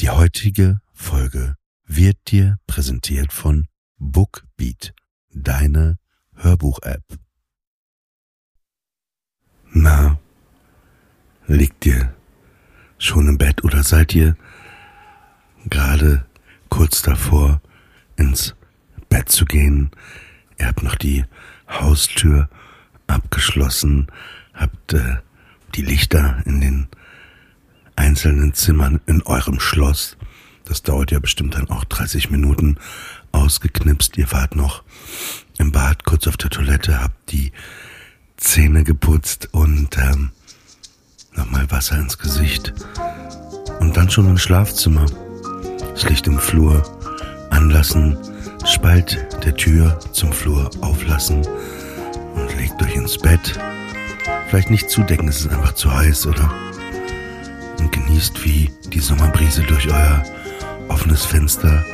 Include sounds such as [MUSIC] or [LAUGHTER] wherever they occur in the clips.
Die heutige Folge wird dir präsentiert von Bookbeat, deine Hörbuch-App. Na, liegt ihr schon im Bett oder seid ihr gerade kurz davor, ins Bett zu gehen? Ihr habt noch die Haustür abgeschlossen, habt äh, die Lichter in den einzelnen Zimmern in eurem Schloss. Das dauert ja bestimmt dann auch 30 Minuten ausgeknipst. Ihr wart noch im Bad, kurz auf der Toilette, habt die Zähne geputzt und ähm, nochmal Wasser ins Gesicht. Und dann schon im Schlafzimmer. Das Licht im Flur anlassen, Spalt der Tür zum Flur auflassen und legt euch ins Bett. Vielleicht nicht zudecken, es ist einfach zu heiß, oder? Und genießt, wie die Sommerbrise durch euer offenes Fenster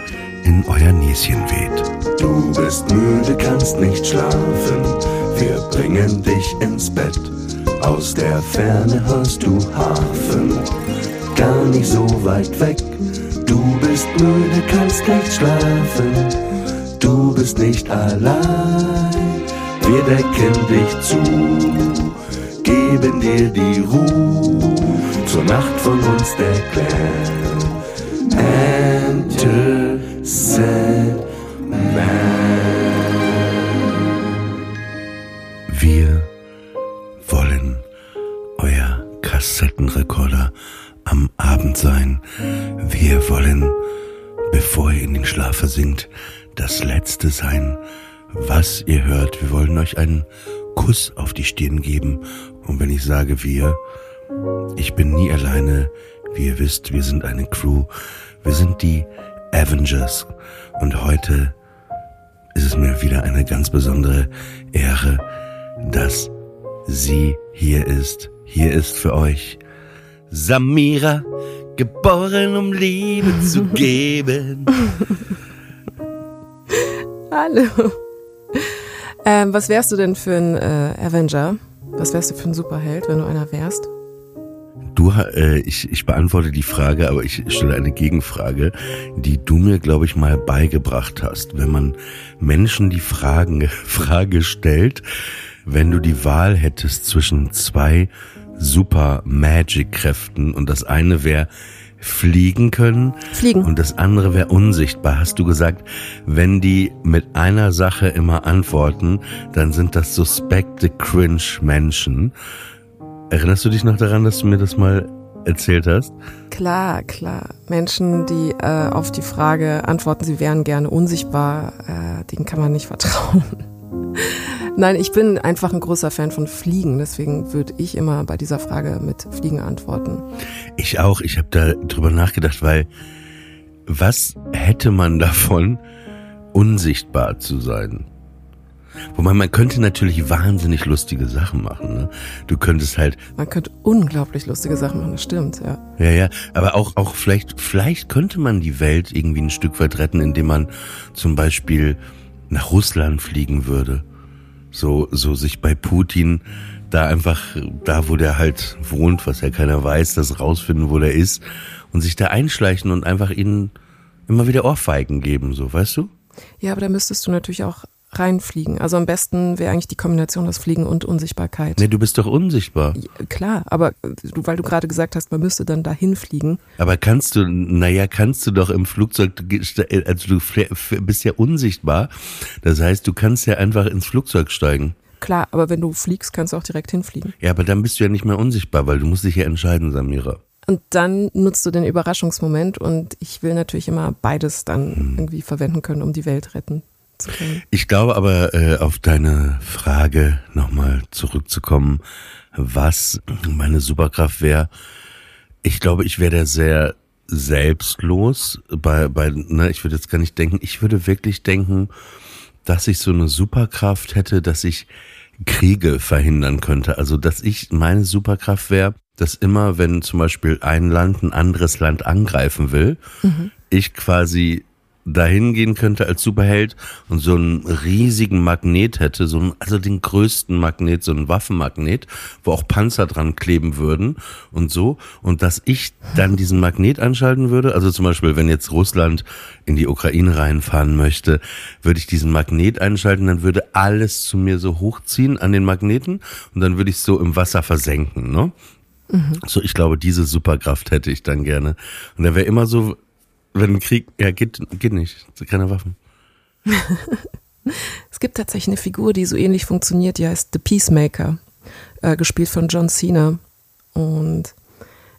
in euer Näschen weht. Du bist müde, kannst nicht schlafen, wir bringen dich ins Bett. Aus der Ferne hörst du Hafen, gar nicht so weit weg. Du bist müde, kannst nicht schlafen, du bist nicht allein. Wir decken dich zu, geben dir die Ruhe zur Nacht von uns der Clan. Enter Sandman. Wir wollen euer Kassettenrekorder am Abend sein. Wir wollen, bevor ihr in den Schlaf versinkt, das Letzte sein, was ihr hört. Wir wollen euch einen Kuss auf die Stirn geben. Und wenn ich sage wir, ich bin nie alleine. Wie ihr wisst, wir sind eine Crew. Wir sind die Avengers. Und heute ist es mir wieder eine ganz besondere Ehre, dass sie hier ist. Hier ist für euch Samira, geboren um Liebe zu [LAUGHS] geben. Hallo. Ähm, was wärst du denn für ein äh, Avenger? Was wärst du für ein Superheld, wenn du einer wärst? Du, äh, ich, ich beantworte die Frage, aber ich stelle eine Gegenfrage, die du mir, glaube ich, mal beigebracht hast. Wenn man Menschen die Fragen, [LAUGHS] Frage stellt, wenn du die Wahl hättest zwischen zwei super Magic-Kräften und das eine wäre fliegen können Fliegen. und das andere wäre unsichtbar, hast du gesagt, wenn die mit einer Sache immer antworten, dann sind das suspekte Cringe-Menschen. Erinnerst du dich noch daran, dass du mir das mal erzählt hast? Klar, klar. Menschen, die äh, auf die Frage antworten, sie wären gerne unsichtbar, äh, denen kann man nicht vertrauen. [LAUGHS] Nein, ich bin einfach ein großer Fan von Fliegen, deswegen würde ich immer bei dieser Frage mit Fliegen antworten. Ich auch. Ich habe da drüber nachgedacht, weil was hätte man davon, unsichtbar zu sein? Wobei man könnte natürlich wahnsinnig lustige Sachen machen. Ne? Du könntest halt. Man könnte unglaublich lustige Sachen machen, das stimmt, ja. Ja, ja. Aber auch, auch vielleicht, vielleicht könnte man die Welt irgendwie ein Stück weit retten, indem man zum Beispiel nach Russland fliegen würde. So, so sich bei Putin da einfach, da wo der halt wohnt, was ja keiner weiß, das rausfinden, wo der ist und sich da einschleichen und einfach ihnen immer wieder Ohrfeigen geben, so, weißt du? Ja, aber da müsstest du natürlich auch reinfliegen. Also am besten wäre eigentlich die Kombination aus Fliegen und Unsichtbarkeit. Nee, du bist doch unsichtbar. Ja, klar, aber du, weil du gerade gesagt hast, man müsste dann dahin fliegen. Aber kannst du, naja, kannst du doch im Flugzeug, also du bist ja unsichtbar. Das heißt, du kannst ja einfach ins Flugzeug steigen. Klar, aber wenn du fliegst, kannst du auch direkt hinfliegen. Ja, aber dann bist du ja nicht mehr unsichtbar, weil du musst dich ja entscheiden, Samira. Und dann nutzt du den Überraschungsmoment und ich will natürlich immer beides dann hm. irgendwie verwenden können, um die Welt retten zu können. Ich glaube aber, äh, auf deine Frage nochmal zurückzukommen, was meine Superkraft wäre. Ich glaube, ich wäre da sehr selbstlos. Bei, bei, ne, ich würde jetzt gar nicht denken, ich würde wirklich denken, dass ich so eine Superkraft hätte, dass ich Kriege verhindern könnte. Also, dass ich meine Superkraft wäre, dass immer, wenn zum Beispiel ein Land ein anderes Land angreifen will, mhm. ich quasi dahin gehen könnte als Superheld und so einen riesigen Magnet hätte, so einen, also den größten Magnet, so einen Waffenmagnet, wo auch Panzer dran kleben würden und so. Und dass ich dann diesen Magnet anschalten würde, also zum Beispiel, wenn jetzt Russland in die Ukraine reinfahren möchte, würde ich diesen Magnet einschalten, dann würde alles zu mir so hochziehen an den Magneten und dann würde ich so im Wasser versenken, ne? Mhm. So, ich glaube, diese Superkraft hätte ich dann gerne. Und da wäre immer so, wenn ein Krieg, ja, geht, geht nicht. Keine Waffen. [LAUGHS] es gibt tatsächlich eine Figur, die so ähnlich funktioniert, die heißt The Peacemaker, äh, gespielt von John Cena. Und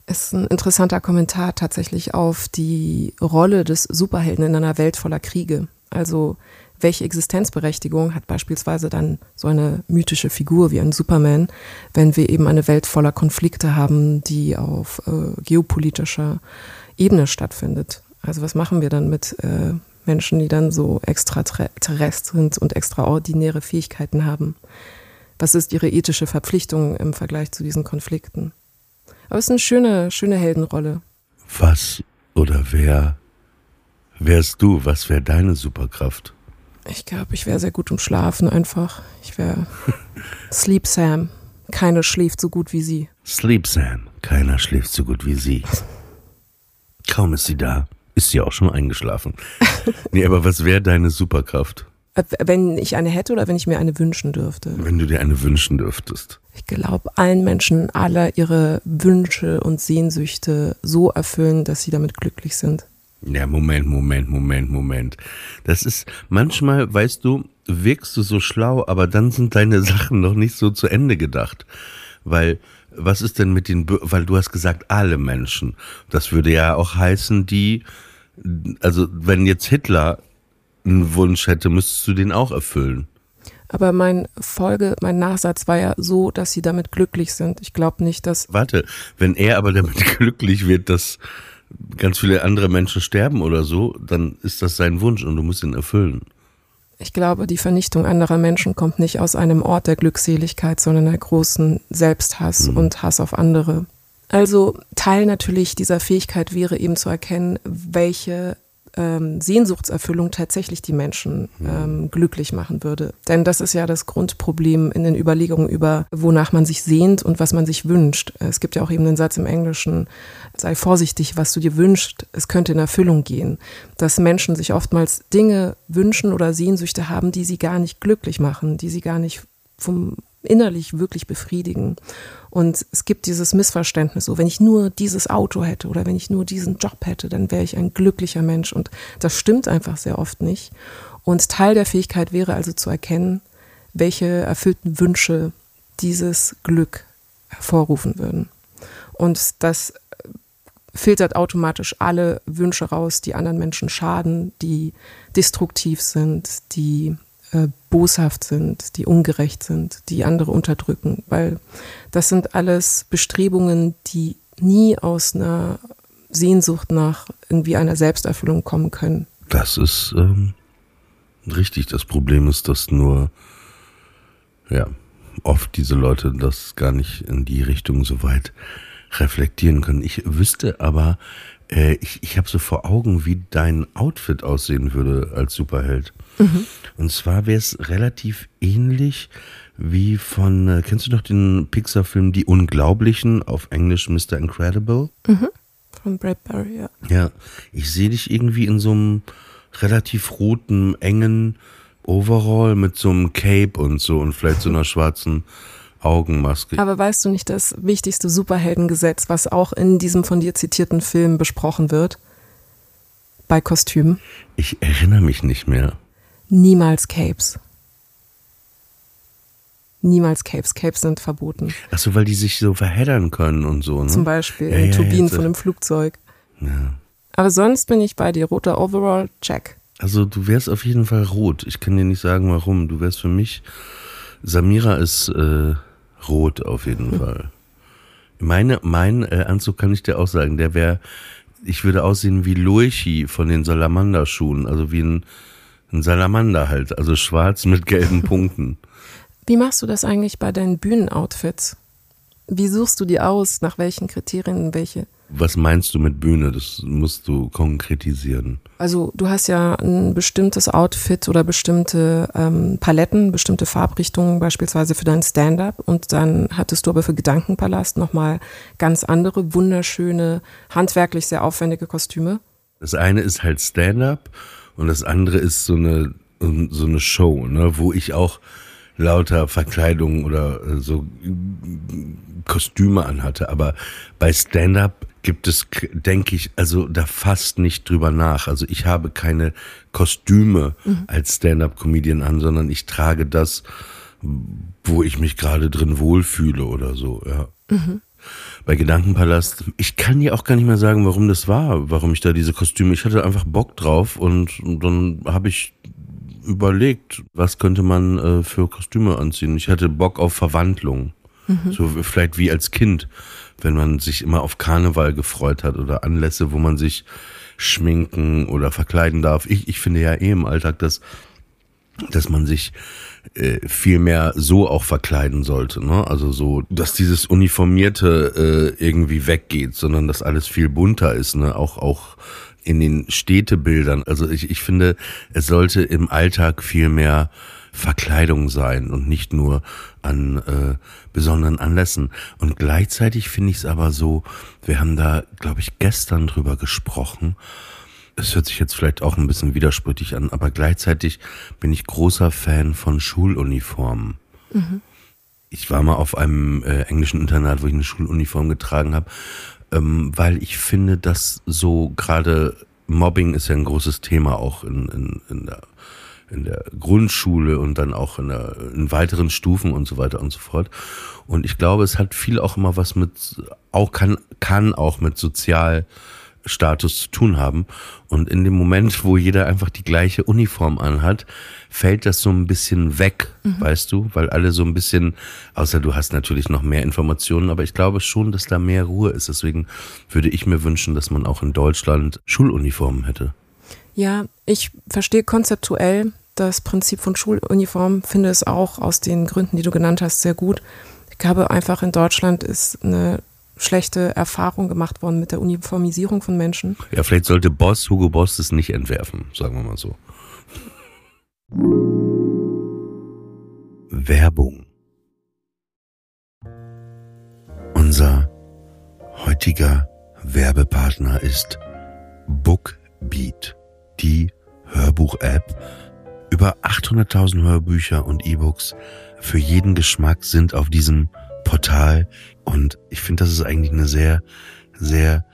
es ist ein interessanter Kommentar tatsächlich auf die Rolle des Superhelden in einer Welt voller Kriege. Also welche Existenzberechtigung hat beispielsweise dann so eine mythische Figur wie ein Superman, wenn wir eben eine Welt voller Konflikte haben, die auf äh, geopolitischer Ebene stattfindet. Also was machen wir dann mit äh, Menschen, die dann so extraterrest sind und extraordinäre Fähigkeiten haben? Was ist ihre ethische Verpflichtung im Vergleich zu diesen Konflikten? Aber es ist eine schöne, schöne Heldenrolle. Was oder wer wärst du? Was wäre deine Superkraft? Ich glaube, ich wäre sehr gut im Schlafen einfach. Ich wäre [LAUGHS] Sleep Sam. Keiner schläft so gut wie sie. Sleep Sam. Keiner schläft so gut wie sie. [LAUGHS] Kaum ist sie da, ist sie auch schon eingeschlafen. [LAUGHS] nee, aber was wäre deine Superkraft? Äh, wenn ich eine hätte oder wenn ich mir eine wünschen dürfte? Wenn du dir eine wünschen dürftest. Ich glaube, allen Menschen aller ihre Wünsche und Sehnsüchte so erfüllen, dass sie damit glücklich sind. Ja, Moment, Moment, Moment, Moment. Das ist, manchmal, weißt du, wirkst du so schlau, aber dann sind deine [LAUGHS] Sachen noch nicht so zu Ende gedacht. Weil was ist denn mit den, weil du hast gesagt, alle Menschen. Das würde ja auch heißen, die, also wenn jetzt Hitler einen Wunsch hätte, müsstest du den auch erfüllen. Aber mein Folge, mein Nachsatz war ja so, dass sie damit glücklich sind. Ich glaube nicht, dass. Warte, wenn er aber damit [LAUGHS] glücklich wird, dass ganz viele andere Menschen sterben oder so, dann ist das sein Wunsch und du musst ihn erfüllen. Ich glaube, die Vernichtung anderer Menschen kommt nicht aus einem Ort der Glückseligkeit, sondern der großen Selbsthass mhm. und Hass auf andere. Also Teil natürlich dieser Fähigkeit wäre eben zu erkennen, welche ähm, Sehnsuchtserfüllung tatsächlich die Menschen mhm. ähm, glücklich machen würde. Denn das ist ja das Grundproblem in den Überlegungen über, wonach man sich sehnt und was man sich wünscht. Es gibt ja auch eben den Satz im Englischen, sei vorsichtig, was du dir wünschst, es könnte in Erfüllung gehen. Dass Menschen sich oftmals Dinge wünschen oder Sehnsüchte haben, die sie gar nicht glücklich machen, die sie gar nicht vom innerlich wirklich befriedigen. Und es gibt dieses Missverständnis, so wenn ich nur dieses Auto hätte oder wenn ich nur diesen Job hätte, dann wäre ich ein glücklicher Mensch. Und das stimmt einfach sehr oft nicht. Und Teil der Fähigkeit wäre also zu erkennen, welche erfüllten Wünsche dieses Glück hervorrufen würden. Und das filtert automatisch alle Wünsche raus, die anderen Menschen schaden, die destruktiv sind, die äh, boshaft sind, die ungerecht sind, die andere unterdrücken, weil das sind alles Bestrebungen, die nie aus einer Sehnsucht nach irgendwie einer Selbsterfüllung kommen können. Das ist ähm, richtig. Das Problem ist, dass nur ja oft diese Leute das gar nicht in die Richtung so weit reflektieren können. Ich wüsste aber, äh, ich, ich habe so vor Augen, wie dein Outfit aussehen würde als Superheld. Mhm. Und zwar wäre es relativ ähnlich wie von, äh, kennst du noch den Pixar-Film Die Unglaublichen, auf Englisch Mr. Incredible? Mhm. Von Bradbury, ja. Ja, ich sehe dich irgendwie in so einem relativ roten, engen Overall mit so einem Cape und so und vielleicht so einer [LAUGHS] schwarzen Augenmaske. Aber weißt du nicht das wichtigste Superheldengesetz, was auch in diesem von dir zitierten Film besprochen wird? Bei Kostümen? Ich erinnere mich nicht mehr. Niemals Capes. Niemals Capes. Capes sind verboten. Achso, weil die sich so verheddern können und so, ne? Zum Beispiel ja, ja, Turbinen von einem Flugzeug. Ja. Aber sonst bin ich bei dir. Roter Overall, check. Also du wärst auf jeden Fall rot. Ich kann dir nicht sagen, warum. Du wärst für mich. Samira ist äh, rot auf jeden hm. Fall. Meine, mein äh, Anzug kann ich dir auch sagen. Der wäre, ich würde aussehen wie Lurchi von den Salamanderschuhen. Also wie ein ein Salamander halt, also schwarz mit gelben [LAUGHS] Punkten. Wie machst du das eigentlich bei deinen Bühnenoutfits? Wie suchst du die aus? Nach welchen Kriterien? Welche Was meinst du mit Bühne? Das musst du konkretisieren. Also du hast ja ein bestimmtes Outfit oder bestimmte ähm, Paletten, bestimmte Farbrichtungen beispielsweise für dein Stand-up und dann hattest du aber für Gedankenpalast nochmal ganz andere, wunderschöne, handwerklich sehr aufwendige Kostüme. Das eine ist halt Stand-up und das andere ist so eine, so eine Show, ne, wo ich auch lauter Verkleidungen oder äh, so Kostüme anhatte. Aber bei Stand-up gibt es, denke ich, also da fast nicht drüber nach. Also ich habe keine Kostüme mhm. als Stand-up-Comedian an, sondern ich trage das, wo ich mich gerade drin wohlfühle oder so, ja. Mhm. Bei Gedankenpalast, ich kann dir auch gar nicht mehr sagen, warum das war, warum ich da diese Kostüme, ich hatte einfach Bock drauf und, und dann habe ich überlegt, was könnte man äh, für Kostüme anziehen. Ich hatte Bock auf Verwandlung. Mhm. So vielleicht wie als Kind, wenn man sich immer auf Karneval gefreut hat oder Anlässe, wo man sich schminken oder verkleiden darf. Ich, ich finde ja eh im Alltag, dass, dass man sich äh, viel mehr so auch verkleiden sollte. Ne? Also so, dass dieses Uniformierte äh, irgendwie weggeht, sondern dass alles viel bunter ist. Ne? Auch, auch in den Städtebildern. Also ich, ich finde, es sollte im Alltag viel mehr Verkleidung sein und nicht nur an äh, besonderen Anlässen. Und gleichzeitig finde ich es aber so, wir haben da, glaube ich, gestern drüber gesprochen. Es hört sich jetzt vielleicht auch ein bisschen widersprüchlich an, aber gleichzeitig bin ich großer Fan von Schuluniformen. Mhm. Ich war mal auf einem äh, englischen Internat, wo ich eine Schuluniform getragen habe ähm, weil ich finde, dass so gerade Mobbing ist ja ein großes Thema auch in, in, in der in der Grundschule und dann auch in, der, in weiteren Stufen und so weiter und so fort. Und ich glaube, es hat viel auch immer was mit, auch kann, kann auch mit sozial Status zu tun haben. Und in dem Moment, wo jeder einfach die gleiche Uniform anhat, fällt das so ein bisschen weg, mhm. weißt du, weil alle so ein bisschen, außer du hast natürlich noch mehr Informationen, aber ich glaube schon, dass da mehr Ruhe ist. Deswegen würde ich mir wünschen, dass man auch in Deutschland Schuluniformen hätte. Ja, ich verstehe konzeptuell das Prinzip von Schuluniformen, finde es auch aus den Gründen, die du genannt hast, sehr gut. Ich glaube einfach in Deutschland ist eine schlechte Erfahrung gemacht worden mit der Uniformisierung von Menschen. Ja, vielleicht sollte Boss, Hugo Boss, das nicht entwerfen, sagen wir mal so. Werbung. Unser heutiger Werbepartner ist Bookbeat, die Hörbuch-App. Über 800.000 Hörbücher und E-Books für jeden Geschmack sind auf diesem Portal und ich finde, das ist eigentlich eine sehr, sehr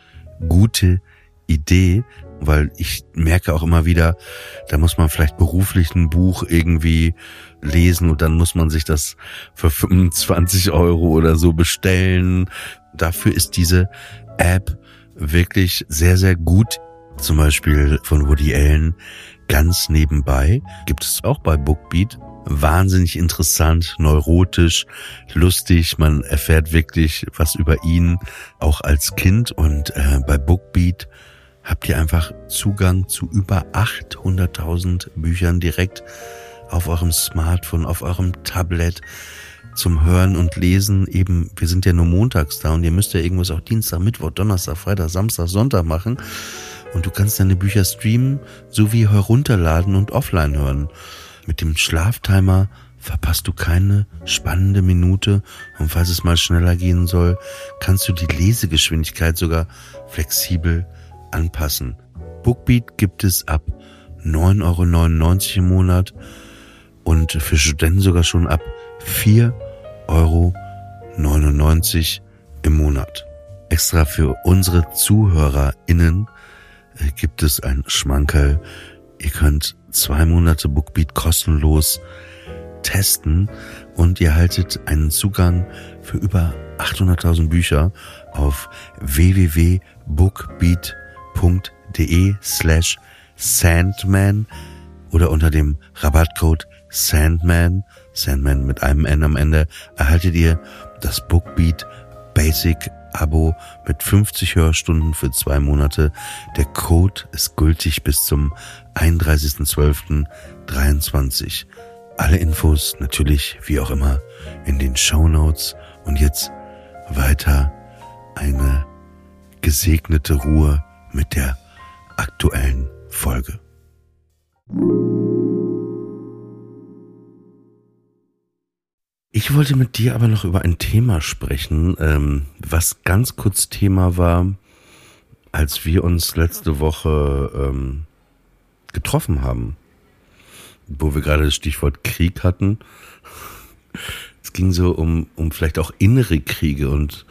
gute Idee, weil ich merke auch immer wieder, da muss man vielleicht beruflich ein Buch irgendwie lesen und dann muss man sich das für 25 Euro oder so bestellen. Dafür ist diese App wirklich sehr, sehr gut. Zum Beispiel von Woody Allen ganz nebenbei gibt es auch bei Bookbeat wahnsinnig interessant, neurotisch, lustig. Man erfährt wirklich was über ihn, auch als Kind. Und äh, bei Bookbeat habt ihr einfach Zugang zu über 800.000 Büchern direkt auf eurem Smartphone, auf eurem Tablet zum Hören und Lesen. Eben, wir sind ja nur montags da und ihr müsst ja irgendwas auch Dienstag, Mittwoch, Donnerstag, Freitag, Samstag, Sonntag machen. Und du kannst deine Bücher streamen sowie herunterladen und offline hören. Mit dem Schlaftimer verpasst du keine spannende Minute und falls es mal schneller gehen soll, kannst du die Lesegeschwindigkeit sogar flexibel anpassen. Bookbeat gibt es ab 9,99 Euro im Monat und für Studenten sogar schon ab 4,99 Euro im Monat. Extra für unsere ZuhörerInnen gibt es ein Schmankerl. Ihr könnt zwei Monate Bookbeat kostenlos testen und ihr haltet einen Zugang für über 800.000 Bücher auf www.bookbeat.de slash Sandman oder unter dem Rabattcode Sandman, Sandman mit einem N am Ende, erhaltet ihr das Bookbeat Basic Abo mit 50 Hörstunden für zwei Monate. Der Code ist gültig bis zum 31.12.23. Alle Infos natürlich wie auch immer in den Show Notes. Und jetzt weiter eine gesegnete Ruhe mit der aktuellen Folge. Ich wollte mit dir aber noch über ein Thema sprechen, ähm, was ganz kurz Thema war, als wir uns letzte Woche ähm, getroffen haben, wo wir gerade das Stichwort Krieg hatten. Es ging so um, um vielleicht auch innere Kriege und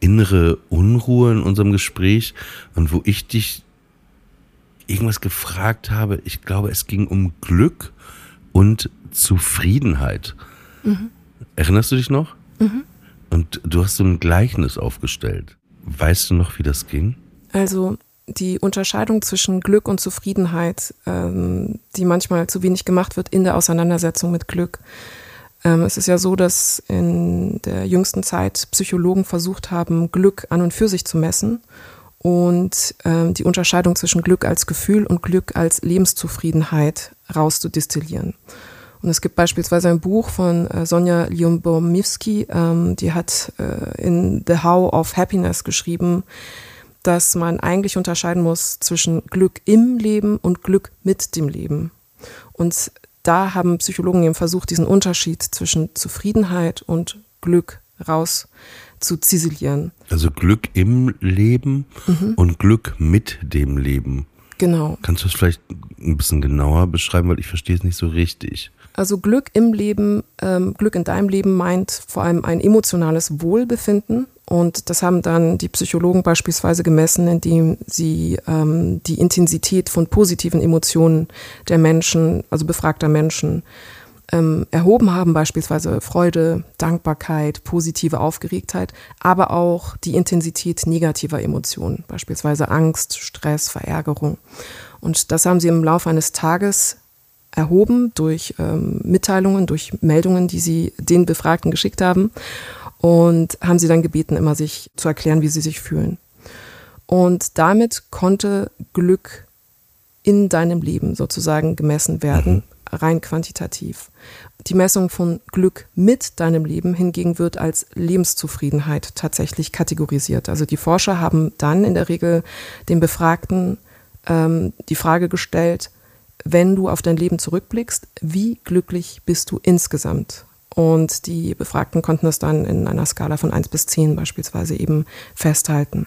innere Unruhe in unserem Gespräch und wo ich dich irgendwas gefragt habe, ich glaube, es ging um Glück und Zufriedenheit. Mhm. Erinnerst du dich noch? Mhm. Und du hast so ein Gleichnis aufgestellt. Weißt du noch, wie das ging? Also die Unterscheidung zwischen Glück und Zufriedenheit, ähm, die manchmal zu wenig gemacht wird in der Auseinandersetzung mit Glück. Ähm, es ist ja so, dass in der jüngsten Zeit Psychologen versucht haben, Glück an und für sich zu messen und ähm, die Unterscheidung zwischen Glück als Gefühl und Glück als Lebenszufriedenheit rauszudestillieren. Und es gibt beispielsweise ein Buch von äh, Sonja Lyubomirsky, ähm, die hat äh, in The How of Happiness geschrieben, dass man eigentlich unterscheiden muss zwischen Glück im Leben und Glück mit dem Leben. Und da haben Psychologen eben versucht, diesen Unterschied zwischen Zufriedenheit und Glück raus zu ziselieren. Also Glück im Leben mhm. und Glück mit dem Leben. Genau. Kannst du es vielleicht ein bisschen genauer beschreiben, weil ich verstehe es nicht so richtig. Also Glück im Leben, ähm, Glück in deinem Leben meint vor allem ein emotionales Wohlbefinden. Und das haben dann die Psychologen beispielsweise gemessen, indem sie ähm, die Intensität von positiven Emotionen der Menschen, also befragter Menschen, ähm, erhoben haben, beispielsweise Freude, Dankbarkeit, positive Aufgeregtheit, aber auch die Intensität negativer Emotionen, beispielsweise Angst, Stress, Verärgerung. Und das haben sie im Laufe eines Tages erhoben durch ähm, Mitteilungen, durch Meldungen, die sie den Befragten geschickt haben und haben sie dann gebeten, immer sich zu erklären, wie sie sich fühlen. Und damit konnte Glück in deinem Leben sozusagen gemessen werden, mhm. rein quantitativ. Die Messung von Glück mit deinem Leben hingegen wird als Lebenszufriedenheit tatsächlich kategorisiert. Also die Forscher haben dann in der Regel den Befragten ähm, die Frage gestellt, wenn du auf dein Leben zurückblickst, wie glücklich bist du insgesamt? Und die Befragten konnten das dann in einer Skala von 1 bis 10 beispielsweise eben festhalten.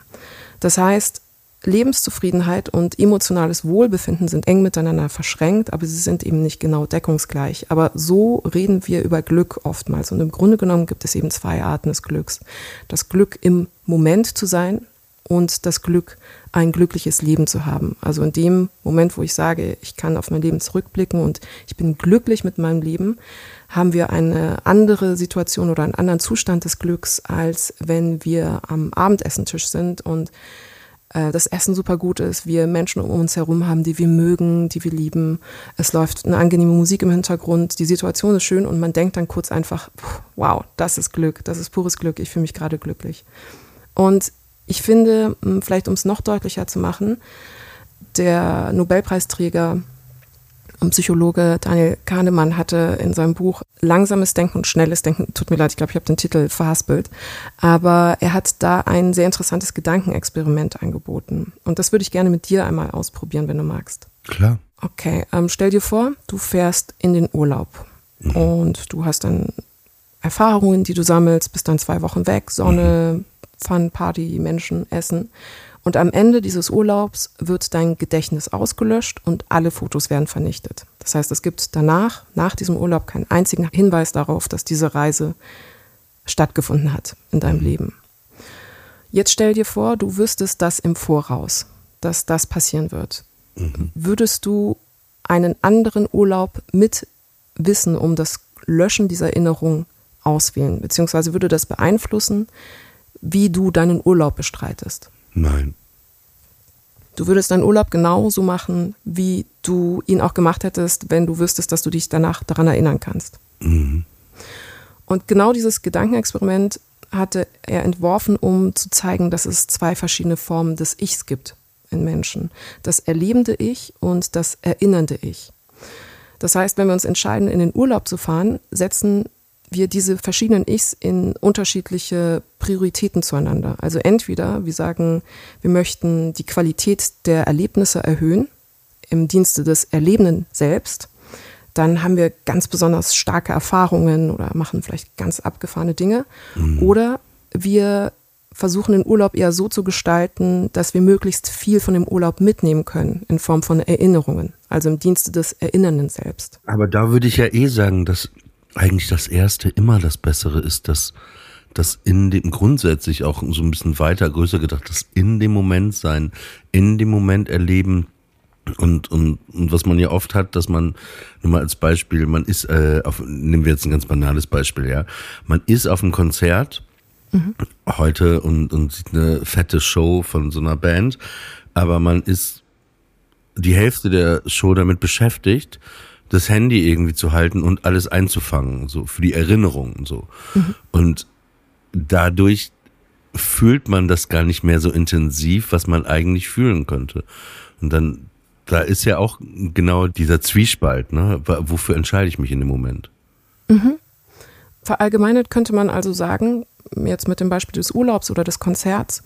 Das heißt, Lebenszufriedenheit und emotionales Wohlbefinden sind eng miteinander verschränkt, aber sie sind eben nicht genau deckungsgleich. Aber so reden wir über Glück oftmals. Und im Grunde genommen gibt es eben zwei Arten des Glücks. Das Glück im Moment zu sein und das Glück, ein glückliches Leben zu haben. Also in dem Moment, wo ich sage, ich kann auf mein Leben zurückblicken und ich bin glücklich mit meinem Leben, haben wir eine andere Situation oder einen anderen Zustand des Glücks, als wenn wir am Abendessentisch sind und äh, das Essen super gut ist, wir Menschen um uns herum haben, die wir mögen, die wir lieben. Es läuft eine angenehme Musik im Hintergrund, die Situation ist schön und man denkt dann kurz einfach, wow, das ist Glück, das ist pures Glück, ich fühle mich gerade glücklich. Und ich finde, vielleicht um es noch deutlicher zu machen, der Nobelpreisträger und Psychologe Daniel Kahnemann hatte in seinem Buch Langsames Denken und Schnelles Denken, tut mir leid, ich glaube, ich habe den Titel verhaspelt, aber er hat da ein sehr interessantes Gedankenexperiment angeboten. Und das würde ich gerne mit dir einmal ausprobieren, wenn du magst. Klar. Okay, ähm, stell dir vor, du fährst in den Urlaub mhm. und du hast dann Erfahrungen, die du sammelst, bist dann zwei Wochen weg, Sonne, mhm. Fun, Party, Menschen, Essen. Und am Ende dieses Urlaubs wird dein Gedächtnis ausgelöscht und alle Fotos werden vernichtet. Das heißt, es gibt danach, nach diesem Urlaub, keinen einzigen Hinweis darauf, dass diese Reise stattgefunden hat in deinem Leben. Jetzt stell dir vor, du wüsstest das im Voraus, dass das passieren wird. Mhm. Würdest du einen anderen Urlaub mit Wissen um das Löschen dieser Erinnerung auswählen? Beziehungsweise würde das beeinflussen, wie du deinen Urlaub bestreitest? Nein. Du würdest deinen Urlaub genauso machen, wie du ihn auch gemacht hättest, wenn du wüsstest, dass du dich danach daran erinnern kannst. Mhm. Und genau dieses Gedankenexperiment hatte er entworfen, um zu zeigen, dass es zwei verschiedene Formen des Ichs gibt in Menschen. Das erlebende Ich und das erinnernde Ich. Das heißt, wenn wir uns entscheiden, in den Urlaub zu fahren, setzen wir diese verschiedenen Ichs in unterschiedliche Prioritäten zueinander. Also entweder wir sagen, wir möchten die Qualität der Erlebnisse erhöhen im Dienste des Erlebenden selbst, dann haben wir ganz besonders starke Erfahrungen oder machen vielleicht ganz abgefahrene Dinge. Mhm. Oder wir versuchen den Urlaub eher so zu gestalten, dass wir möglichst viel von dem Urlaub mitnehmen können in Form von Erinnerungen, also im Dienste des Erinnernden selbst. Aber da würde ich ja eh sagen, dass eigentlich das Erste immer das Bessere ist, dass das in dem grundsätzlich auch so ein bisschen weiter, größer gedacht, das in dem Moment sein, in dem Moment erleben und, und, und was man ja oft hat, dass man, nur mal als Beispiel, man ist, äh, auf, nehmen wir jetzt ein ganz banales Beispiel, ja, man ist auf einem Konzert mhm. heute und, und sieht eine fette Show von so einer Band, aber man ist die Hälfte der Show damit beschäftigt, das Handy irgendwie zu halten und alles einzufangen, so für die Erinnerung und so. Mhm. Und dadurch fühlt man das gar nicht mehr so intensiv, was man eigentlich fühlen könnte. Und dann, da ist ja auch genau dieser Zwiespalt, ne? Wofür entscheide ich mich in dem Moment? Mhm. Verallgemeinert könnte man also sagen, jetzt mit dem Beispiel des Urlaubs oder des Konzerts,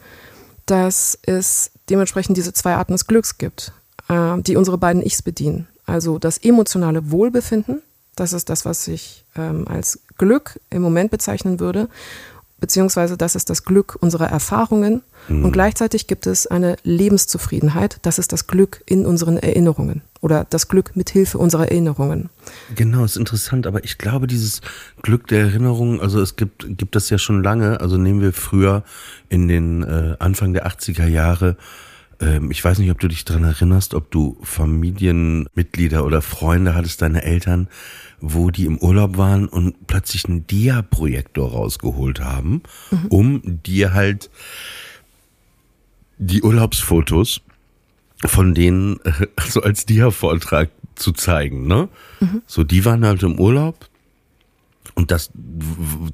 dass es dementsprechend diese zwei Arten des Glücks gibt, äh, die unsere beiden Ichs bedienen. Also das emotionale Wohlbefinden, das ist das, was ich ähm, als Glück im Moment bezeichnen würde, beziehungsweise das ist das Glück unserer Erfahrungen. Mhm. Und gleichzeitig gibt es eine Lebenszufriedenheit, das ist das Glück in unseren Erinnerungen oder das Glück mit Hilfe unserer Erinnerungen. Genau, ist interessant, aber ich glaube, dieses Glück der Erinnerungen, also es gibt, gibt das ja schon lange, also nehmen wir früher in den äh, Anfang der 80er Jahre ähm, ich weiß nicht, ob du dich daran erinnerst, ob du Familienmitglieder oder Freunde hattest, deine Eltern, wo die im Urlaub waren und plötzlich einen Dia-Projektor rausgeholt haben, mhm. um dir halt die Urlaubsfotos von denen äh, [LAUGHS] so als Dia-Vortrag zu zeigen, ne? Mhm. So, die waren halt im Urlaub und das,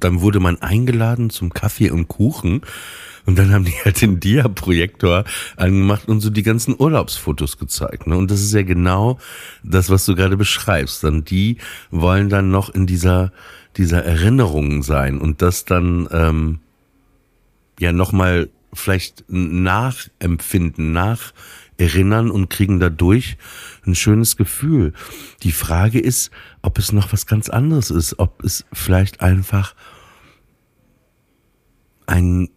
dann wurde man eingeladen zum Kaffee und Kuchen und dann haben die halt den Dia-Projektor angemacht und so die ganzen Urlaubsfotos gezeigt. Ne? Und das ist ja genau das, was du gerade beschreibst. Dann die wollen dann noch in dieser, dieser Erinnerung sein und das dann ähm, ja nochmal vielleicht nachempfinden, nacherinnern und kriegen dadurch ein schönes Gefühl. Die Frage ist, ob es noch was ganz anderes ist, ob es vielleicht einfach ein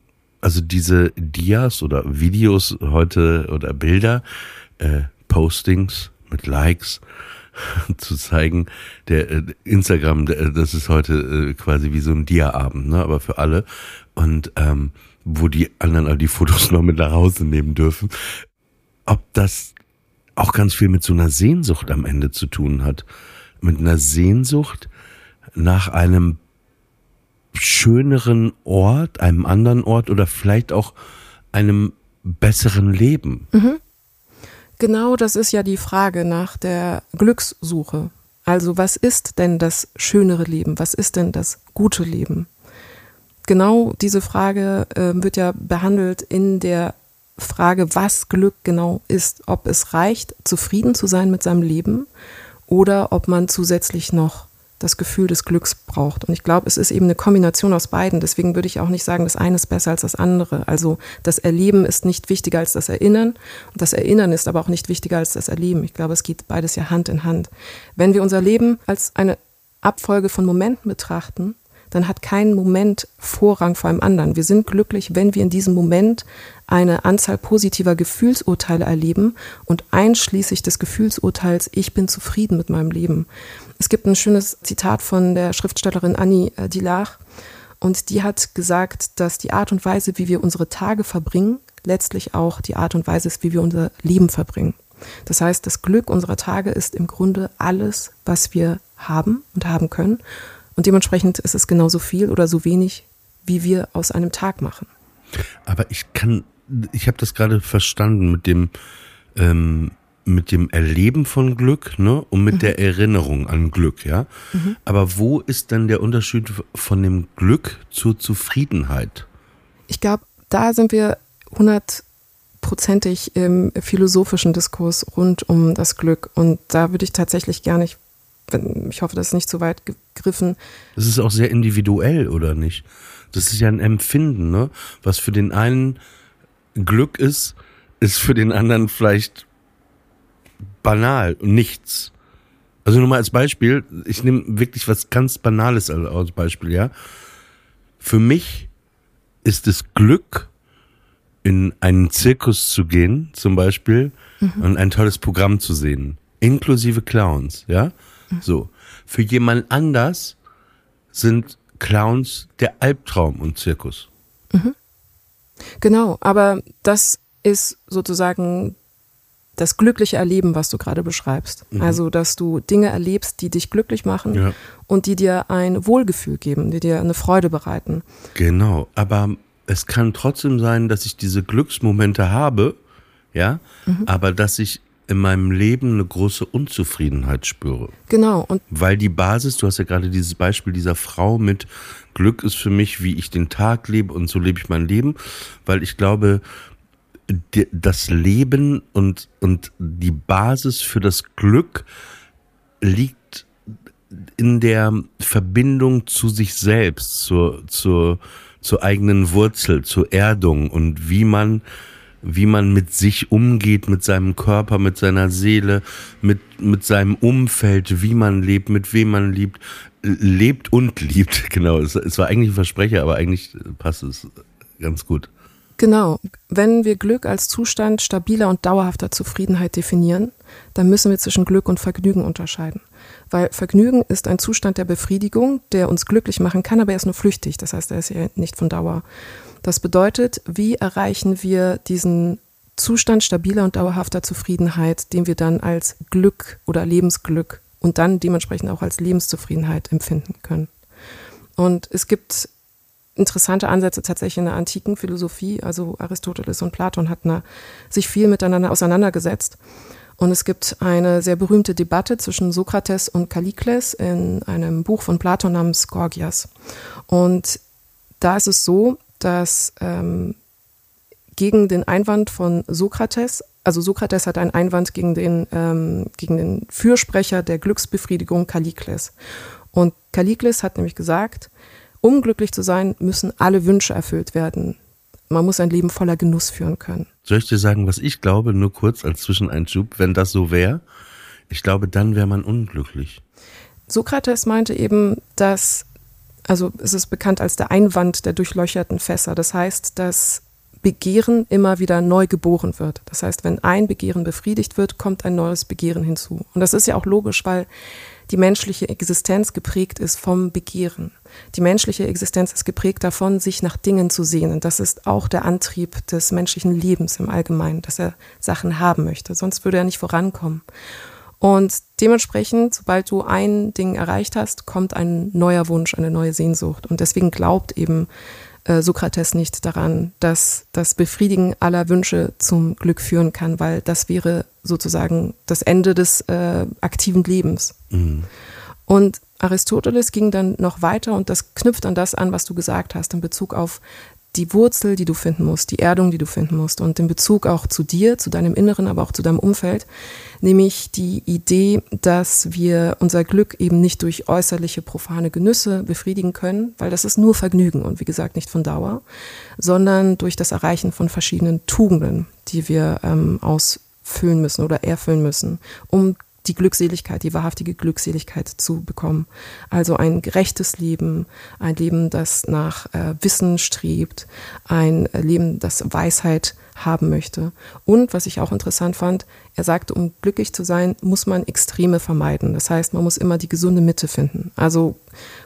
also diese Dias oder Videos heute oder Bilder, äh, Postings mit Likes [LAUGHS] zu zeigen, der äh, Instagram, der, das ist heute äh, quasi wie so ein Dia-Abend, ne? aber für alle und ähm, wo die anderen die Fotos noch mit nach Hause nehmen dürfen. Ob das auch ganz viel mit so einer Sehnsucht am Ende zu tun hat, mit einer Sehnsucht nach einem schöneren Ort, einem anderen Ort oder vielleicht auch einem besseren Leben? Mhm. Genau das ist ja die Frage nach der Glückssuche. Also was ist denn das schönere Leben? Was ist denn das gute Leben? Genau diese Frage äh, wird ja behandelt in der Frage, was Glück genau ist. Ob es reicht, zufrieden zu sein mit seinem Leben oder ob man zusätzlich noch das Gefühl des Glücks braucht. Und ich glaube, es ist eben eine Kombination aus beiden. Deswegen würde ich auch nicht sagen, das eine ist besser als das andere. Also das Erleben ist nicht wichtiger als das Erinnern und das Erinnern ist aber auch nicht wichtiger als das Erleben. Ich glaube, es geht beides ja Hand in Hand. Wenn wir unser Leben als eine Abfolge von Momenten betrachten, dann hat kein Moment Vorrang vor einem anderen. Wir sind glücklich, wenn wir in diesem Moment eine Anzahl positiver Gefühlsurteile erleben und einschließlich des Gefühlsurteils, ich bin zufrieden mit meinem Leben. Es gibt ein schönes Zitat von der Schriftstellerin Annie äh, Dillach und die hat gesagt, dass die Art und Weise, wie wir unsere Tage verbringen, letztlich auch die Art und Weise ist, wie wir unser Leben verbringen. Das heißt, das Glück unserer Tage ist im Grunde alles, was wir haben und haben können. Und dementsprechend ist es genauso viel oder so wenig, wie wir aus einem Tag machen. Aber ich kann, ich habe das gerade verstanden mit dem, ähm, mit dem Erleben von Glück, ne, und mit mhm. der Erinnerung an Glück, ja. Mhm. Aber wo ist denn der Unterschied von dem Glück zur Zufriedenheit? Ich glaube, da sind wir hundertprozentig im philosophischen Diskurs rund um das Glück. Und da würde ich tatsächlich gar nicht ich hoffe, das ist nicht zu weit gegriffen. Das ist auch sehr individuell, oder nicht? Das ist ja ein Empfinden, ne? Was für den einen Glück ist, ist für den anderen vielleicht banal und nichts. Also nur mal als Beispiel, ich nehme wirklich was ganz Banales als Beispiel, ja. Für mich ist es Glück, in einen Zirkus zu gehen, zum Beispiel, mhm. und ein tolles Programm zu sehen. Inklusive Clowns, ja. So. Für jemand anders sind Clowns der Albtraum und Zirkus. Mhm. Genau, aber das ist sozusagen das glückliche Erleben, was du gerade beschreibst. Mhm. Also, dass du Dinge erlebst, die dich glücklich machen ja. und die dir ein Wohlgefühl geben, die dir eine Freude bereiten. Genau, aber es kann trotzdem sein, dass ich diese Glücksmomente habe, ja, mhm. aber dass ich in meinem Leben eine große Unzufriedenheit spüre. Genau. Und Weil die Basis, du hast ja gerade dieses Beispiel dieser Frau mit Glück ist für mich, wie ich den Tag lebe und so lebe ich mein Leben, weil ich glaube, das Leben und, und die Basis für das Glück liegt in der Verbindung zu sich selbst, zur, zur, zur eigenen Wurzel, zur Erdung und wie man, wie man mit sich umgeht, mit seinem Körper, mit seiner Seele, mit, mit seinem Umfeld, wie man lebt, mit wem man liebt, lebt und liebt. [LAUGHS] Genau, es, es war eigentlich ein Versprecher, aber eigentlich passt es ganz gut. Genau. Wenn wir Glück als Zustand stabiler und dauerhafter Zufriedenheit definieren, dann müssen wir zwischen Glück und Vergnügen unterscheiden. Weil Vergnügen ist ein Zustand der Befriedigung, der uns glücklich machen kann, aber er ist nur flüchtig. Das heißt, er ist ja nicht von Dauer. Das bedeutet, wie erreichen wir diesen Zustand stabiler und dauerhafter Zufriedenheit, den wir dann als Glück oder Lebensglück und dann dementsprechend auch als Lebenszufriedenheit empfinden können. Und es gibt interessante Ansätze tatsächlich in der antiken Philosophie. Also Aristoteles und Platon hatten sich viel miteinander auseinandergesetzt. Und es gibt eine sehr berühmte Debatte zwischen Sokrates und Kallikles in einem Buch von Platon namens Gorgias. Und da ist es so, dass ähm, gegen den Einwand von Sokrates, also Sokrates hat einen Einwand gegen den, ähm, gegen den Fürsprecher der Glücksbefriedigung Kallikles. Und Kallikles hat nämlich gesagt, um glücklich zu sein, müssen alle Wünsche erfüllt werden. Man muss ein Leben voller Genuss führen können. Soll ich dir sagen, was ich glaube, nur kurz als Zwischeneinschub, wenn das so wäre? Ich glaube, dann wäre man unglücklich. Sokrates meinte eben, dass, also es ist bekannt als der Einwand der durchlöcherten Fässer. Das heißt, dass Begehren immer wieder neu geboren wird. Das heißt, wenn ein Begehren befriedigt wird, kommt ein neues Begehren hinzu. Und das ist ja auch logisch, weil die menschliche Existenz geprägt ist vom Begehren. Die menschliche Existenz ist geprägt davon, sich nach Dingen zu sehnen. Das ist auch der Antrieb des menschlichen Lebens im Allgemeinen, dass er Sachen haben möchte. Sonst würde er nicht vorankommen. Und dementsprechend, sobald du ein Ding erreicht hast, kommt ein neuer Wunsch, eine neue Sehnsucht. Und deswegen glaubt eben äh, Sokrates nicht daran, dass das Befriedigen aller Wünsche zum Glück führen kann, weil das wäre sozusagen das Ende des äh, aktiven Lebens. Mhm. Und Aristoteles ging dann noch weiter und das knüpft an das an, was du gesagt hast, in Bezug auf die Wurzel, die du finden musst, die Erdung, die du finden musst und in Bezug auch zu dir, zu deinem Inneren, aber auch zu deinem Umfeld, nämlich die Idee, dass wir unser Glück eben nicht durch äußerliche profane Genüsse befriedigen können, weil das ist nur Vergnügen und wie gesagt nicht von Dauer, sondern durch das Erreichen von verschiedenen Tugenden, die wir ähm, ausfüllen müssen oder erfüllen müssen, um die Glückseligkeit, die wahrhaftige Glückseligkeit zu bekommen. Also ein gerechtes Leben, ein Leben, das nach äh, Wissen strebt, ein Leben, das Weisheit haben möchte. Und was ich auch interessant fand, er sagte, um glücklich zu sein, muss man Extreme vermeiden. Das heißt, man muss immer die gesunde Mitte finden. Also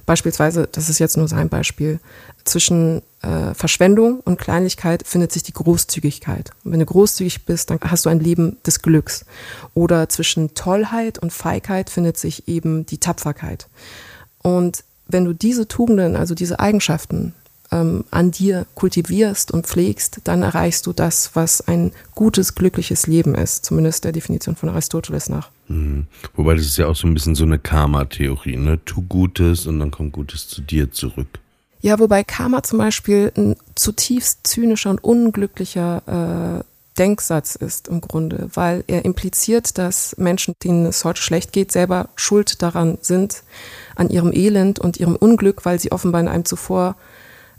beispielsweise, das ist jetzt nur sein Beispiel, zwischen äh, Verschwendung und Kleinlichkeit findet sich die Großzügigkeit. Und wenn du großzügig bist, dann hast du ein Leben des Glücks. Oder zwischen Tollheit und Feigheit findet sich eben die Tapferkeit. Und wenn du diese Tugenden, also diese Eigenschaften ähm, an dir kultivierst und pflegst, dann erreichst du das, was ein gutes, glückliches Leben ist, zumindest der Definition von Aristoteles nach. Mhm. Wobei das ist ja auch so ein bisschen so eine Karma-Theorie, ne? Tu Gutes und dann kommt Gutes zu dir zurück. Ja, wobei Karma zum Beispiel ein zutiefst zynischer und unglücklicher Denksatz ist im Grunde, weil er impliziert, dass Menschen, denen es heute schlecht geht, selber schuld daran sind, an ihrem Elend und ihrem Unglück, weil sie offenbar in einem zuvor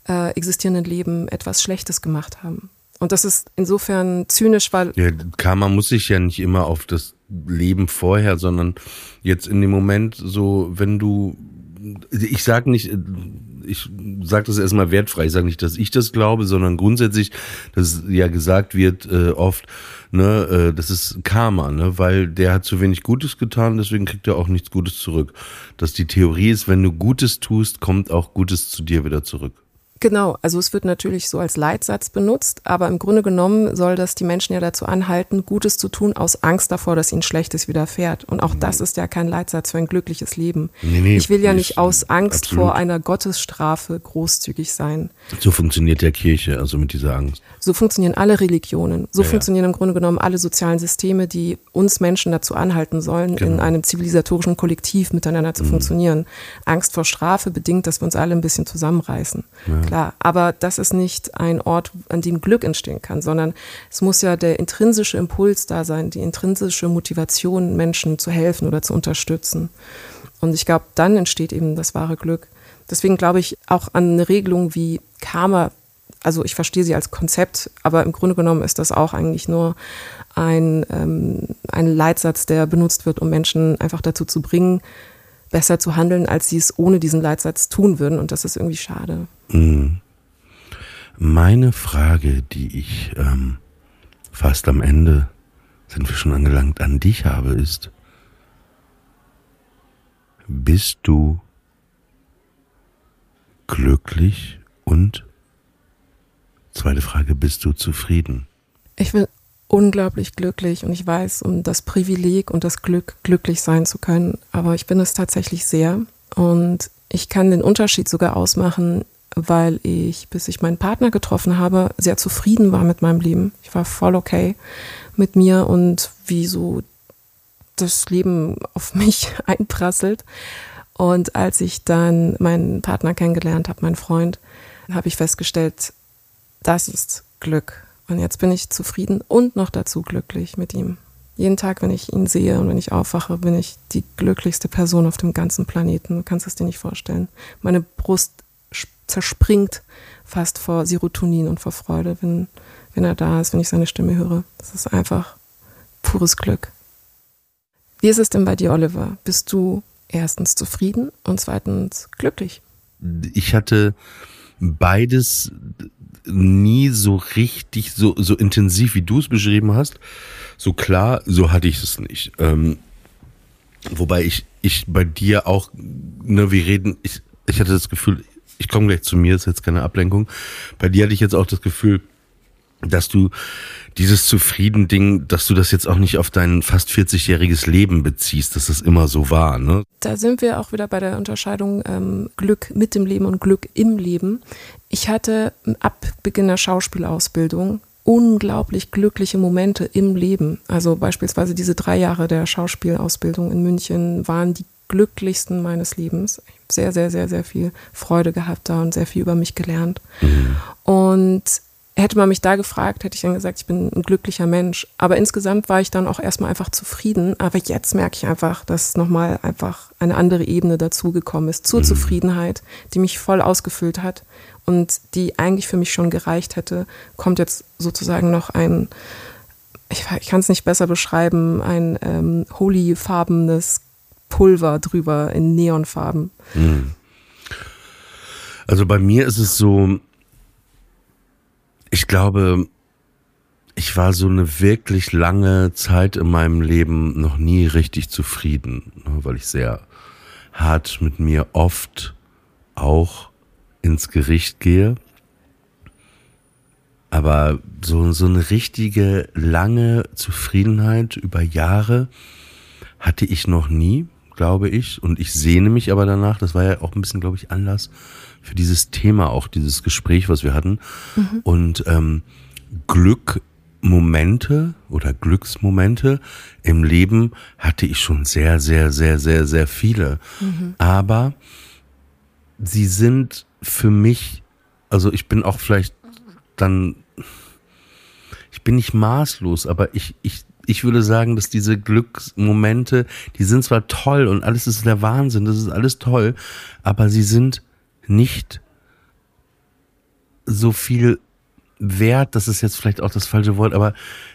äh, existierenden Leben etwas Schlechtes gemacht haben. Und das ist insofern zynisch, weil. Ja, Karma muss sich ja nicht immer auf das Leben vorher, sondern jetzt in dem Moment so, wenn du, ich sag nicht, ich sage das erstmal wertfrei, ich sage nicht, dass ich das glaube, sondern grundsätzlich, dass ja gesagt wird äh, oft, ne, äh, das ist Karma, ne, weil der hat zu wenig Gutes getan, deswegen kriegt er auch nichts Gutes zurück. Dass die Theorie ist, wenn du Gutes tust, kommt auch Gutes zu dir wieder zurück. Genau, also es wird natürlich so als Leitsatz benutzt, aber im Grunde genommen soll das die Menschen ja dazu anhalten, Gutes zu tun aus Angst davor, dass ihnen Schlechtes widerfährt. Und auch das ist ja kein Leitsatz für ein glückliches Leben. Nee, nee, ich will ja ich- nicht aus Angst absolut. vor einer Gottesstrafe großzügig sein. So funktioniert ja Kirche, also mit dieser Angst. So funktionieren alle Religionen. So Ja, ja. funktionieren im Grunde genommen alle sozialen Systeme, die uns Menschen dazu anhalten sollen, in Genau. Mhm. einem zivilisatorischen Kollektiv miteinander zu funktionieren. Angst vor Strafe bedingt, dass wir uns alle ein bisschen zusammenreißen. Klar, aber das ist nicht ein Ort, an dem Glück entstehen kann, sondern es muss ja der intrinsische Impuls da sein, die intrinsische Motivation, Menschen zu helfen oder zu unterstützen. Und ich glaube, dann entsteht eben das wahre Glück. Deswegen glaube ich auch an eine Regelung wie Karma. Also ich verstehe sie als Konzept, aber im Grunde genommen ist das auch eigentlich nur ein, ähm, ein Leitsatz, der benutzt wird, um Menschen einfach dazu zu bringen, besser zu handeln, als sie es ohne diesen Leitsatz tun würden. Und das ist irgendwie schade. Mhm. Meine Frage, die ich ähm, fast am Ende, sind wir schon angelangt, an dich habe, ist, bist du glücklich und zweite Frage, bist du zufrieden? Ich bin unglaublich glücklich und ich weiß um das Privileg und das Glück, glücklich sein zu können. Aber ich bin es tatsächlich sehr. Und ich kann den Unterschied sogar ausmachen, weil ich, bis ich meinen Partner getroffen habe, sehr zufrieden war mit meinem Leben. Ich war voll okay mit mir und wie so das Leben auf [LAUGHS] mich einprasselt. Und als ich dann meinen Partner kennengelernt habe, meinen Freund, habe ich festgestellt, das ist Glück. Und jetzt bin ich zufrieden und noch dazu glücklich mit ihm. Jeden Tag, wenn ich ihn sehe und wenn ich aufwache, bin ich die glücklichste Person auf dem ganzen Planeten. Du kannst es dir nicht vorstellen. Meine Brust zerspringt fast vor Serotonin und vor Freude, wenn, wenn er da ist, wenn ich seine Stimme höre. Das ist einfach pures Glück. Wie ist es denn bei dir, Oliver? Bist du erstens zufrieden und zweitens glücklich? ich hatte beides nie so richtig, so, so intensiv, wie du es beschrieben hast. So klar, so hatte ich es nicht. Ähm, wobei ich, ich bei dir auch, ne, wir reden, ich, ich hatte das Gefühl, ich komme gleich zu mir, ist jetzt keine Ablenkung. Bei dir hatte ich jetzt auch das Gefühl, dass du dieses Zufrieden-Ding, dass du das jetzt auch nicht auf dein fast 40-jähriges Leben beziehst, dass das immer so war, ne? Da sind wir auch wieder bei der Unterscheidung ähm, Glück mit dem Leben und Glück im Leben. Ich hatte ab Beginn der Schauspielausbildung unglaublich glückliche Momente im Leben. Also beispielsweise diese drei Jahre der Schauspielausbildung in München waren die glücklichsten meines Lebens. Ich habe sehr, sehr, sehr, sehr viel Freude gehabt da und sehr viel über mich gelernt. Und hätte man mich da gefragt, hätte ich dann gesagt, ich bin ein glücklicher Mensch. Aber insgesamt war ich dann auch erstmal einfach zufrieden. Aber jetzt merke ich einfach, dass nochmal einfach eine andere Ebene dazugekommen ist zur Zufriedenheit, die mich voll ausgefüllt hat und die eigentlich für mich schon gereicht hätte, kommt jetzt sozusagen noch ein, ich, ich kann es nicht besser beschreiben, ein ähm, holy-farbenes Pulver drüber in Neonfarben. Also bei mir ist es so, ich glaube, ich war so eine wirklich lange Zeit in meinem Leben noch nie richtig zufrieden, ne, weil ich sehr hart mit mir oft auch ins Gericht gehe. Aber so, so eine richtige lange Zufriedenheit über Jahre hatte ich noch nie, glaube ich. Und ich sehne mich aber danach. Das war ja auch ein bisschen, glaube ich, Anlass für dieses Thema, auch dieses Gespräch, was wir hatten. Und ähm, Glückmomente oder Glücksmomente im Leben hatte ich schon sehr, sehr, sehr, sehr, sehr viele. Aber sie sind für mich, also ich bin auch vielleicht dann, ich bin ich maßlos, aber ich, ich, ich würde sagen, dass diese Glücksmomente, die sind zwar toll und alles ist der Wahnsinn, das ist alles toll, aber sie sind nicht so viel wert, das ist jetzt vielleicht auch das falsche Wort, aber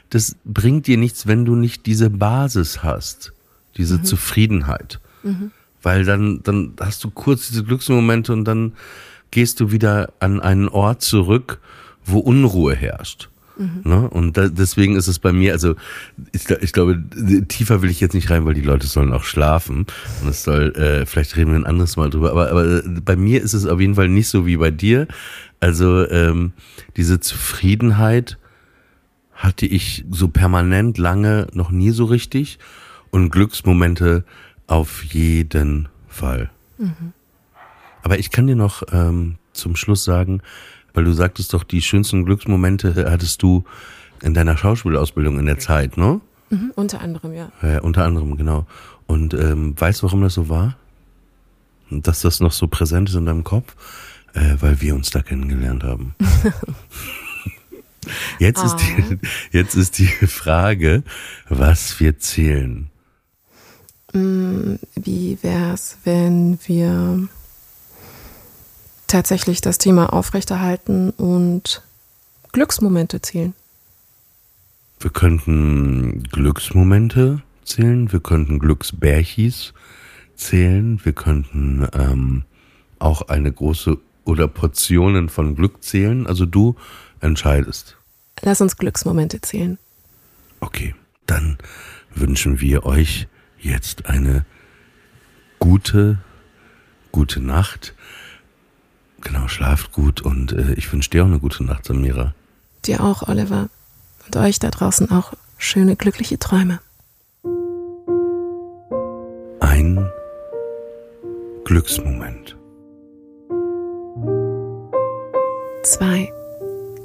das bringt dir nichts, wenn du nicht diese Basis hast, diese mhm. Zufriedenheit. Mhm. Weil dann, dann hast du kurz diese Glücksmomente und dann gehst du wieder an einen Ort zurück, wo Unruhe herrscht. Mhm. Ne? Und da, deswegen ist es bei mir, also ich, ich, glaube, tiefer will ich jetzt nicht rein, weil die Leute sollen auch schlafen. Und es soll, äh, vielleicht reden wir ein anderes Mal drüber, aber, aber bei mir ist es auf jeden Fall nicht so wie bei dir. Also ähm, diese Zufriedenheit hatte ich so permanent lange noch nie so richtig und Glücksmomente auf jeden Fall. Mhm. Aber ich kann dir noch ähm, zum Schluss sagen, weil du sagtest doch, die schönsten Glücksmomente hattest du in deiner Schauspielausbildung in der Zeit, ne? Mhm, unter anderem, ja. Ja, unter anderem, genau. Und ähm, weißt du, warum das so war? Dass das noch so präsent ist in deinem Kopf? Äh, weil wir uns da kennengelernt haben. [LAUGHS] jetzt, oh. ist die, ah. [LAUGHS] jetzt ist die Frage, was wir zählen. Mm, wie wär's, wenn wir tatsächlich das Thema aufrechterhalten und Glücksmomente zählen? Wir könnten Glücksmomente zählen, wir könnten Glücksbärchis zählen, wir könnten ähm, auch eine große oder Portionen von Glück zählen. Also du entscheidest. Lass uns Glücksmomente zählen. Okay, dann wünschen wir euch jetzt eine gute, gute Nacht. Genau, schlaft gut und äh, ich wünsche dir auch eine gute Nacht, Samira. Dir auch, Oliver. Und euch da draußen auch schöne, glückliche Träume. Ein Glücksmoment. Zwei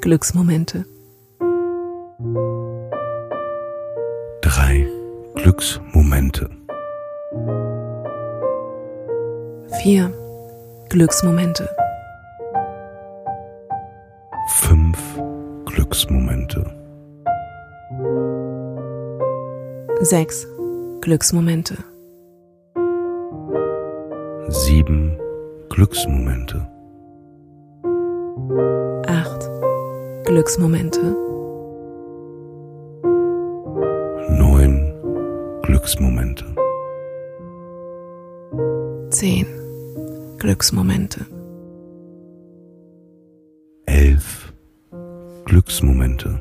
Glücksmomente. Drei Glücksmomente. Vier Glücksmomente. Fünf Glücksmomente. Sechs Glücksmomente. Sieben Glücksmomente. Glücksmomente. Neun Glücksmomente. Zehn Glücksmomente. Glücksmomente.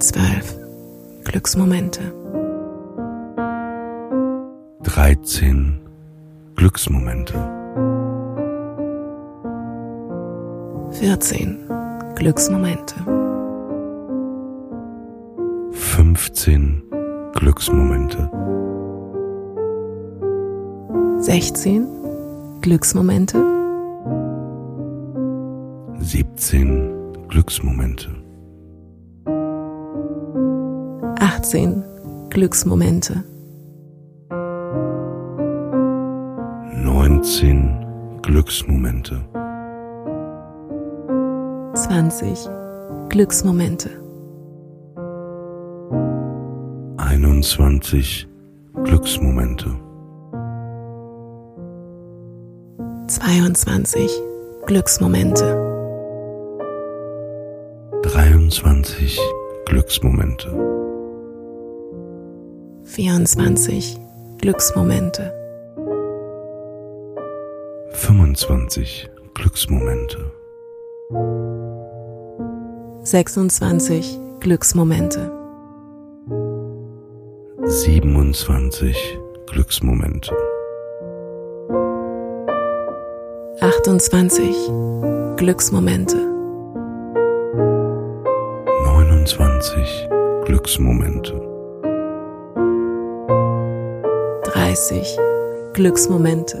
Zwölf Glücksmomente. Dreizehn Glücksmomente. 14 Glücksmomente. 15 Glücksmomente. 16 Glücksmomente. Glücksmomente. 18 Glücksmomente. 19 Glücksmomente. 20 Glücksmomente. 21 Glücksmomente. 22 Glücksmomente. 23 Glücksmomente. 24 Glücksmomente. 25 Glücksmomente. 26 Glücksmomente. 27 Glücksmomente. 28 Glücksmomente. 29 Glücksmomente. 30 Glücksmomente.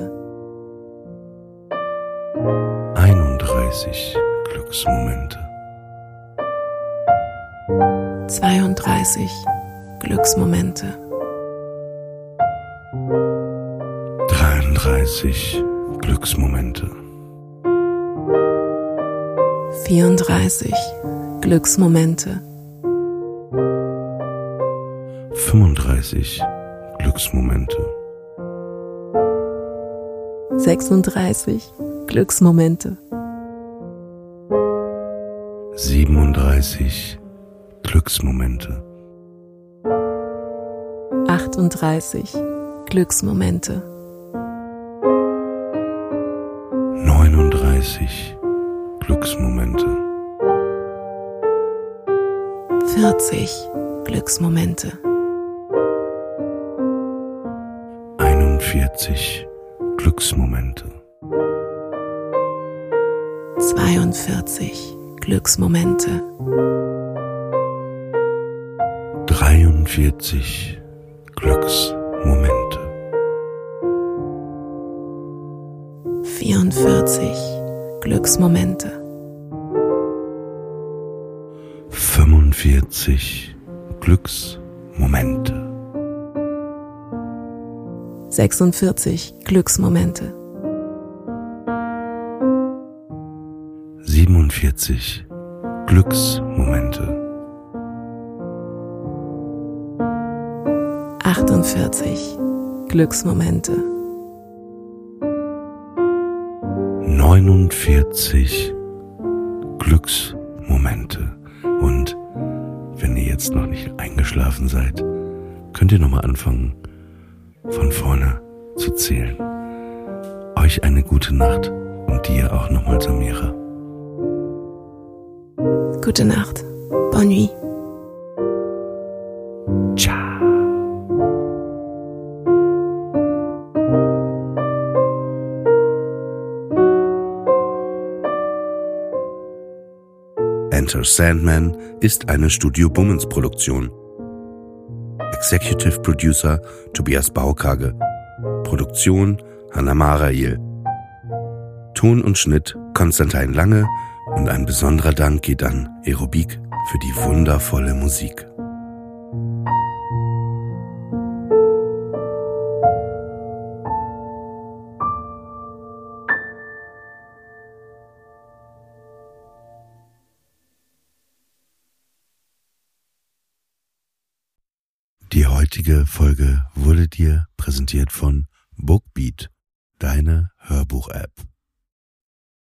31 Glücksmomente. 32 Glücksmomente. 33 Glücksmomente. 34 Glücksmomente. 35 Glücksmomente. 36 Glücksmomente. 37 Glücksmomente. 38 Glücksmomente. 39 Glücksmomente. 40 Glücksmomente. 41 Glücksmomente. 42 Glücksmomente. 43 Glücksmomente. 44 Glücksmomente. 45 Glücksmomente. 46 Glücksmomente. 47 Glücksmomente. 48 Glücksmomente. 49 Glücksmomente. Und wenn ihr jetzt noch nicht eingeschlafen seid, könnt ihr nochmal anfangen, von vorne zu zählen. Euch eine gute Nacht und dir auch nochmal, Samira. Gute Nacht. Bonne nuit. Ciao. Enter Sandman ist eine Studio Bummens Produktion. Executive Producer Tobias Baukage. Produktion Hanna Marail. Ton und Schnitt Konstantin Lange und ein besonderer Dank geht an Aerobik für die wundervolle Musik. Heutige Folge wurde dir präsentiert von Bookbeat, deine Hörbuch-App.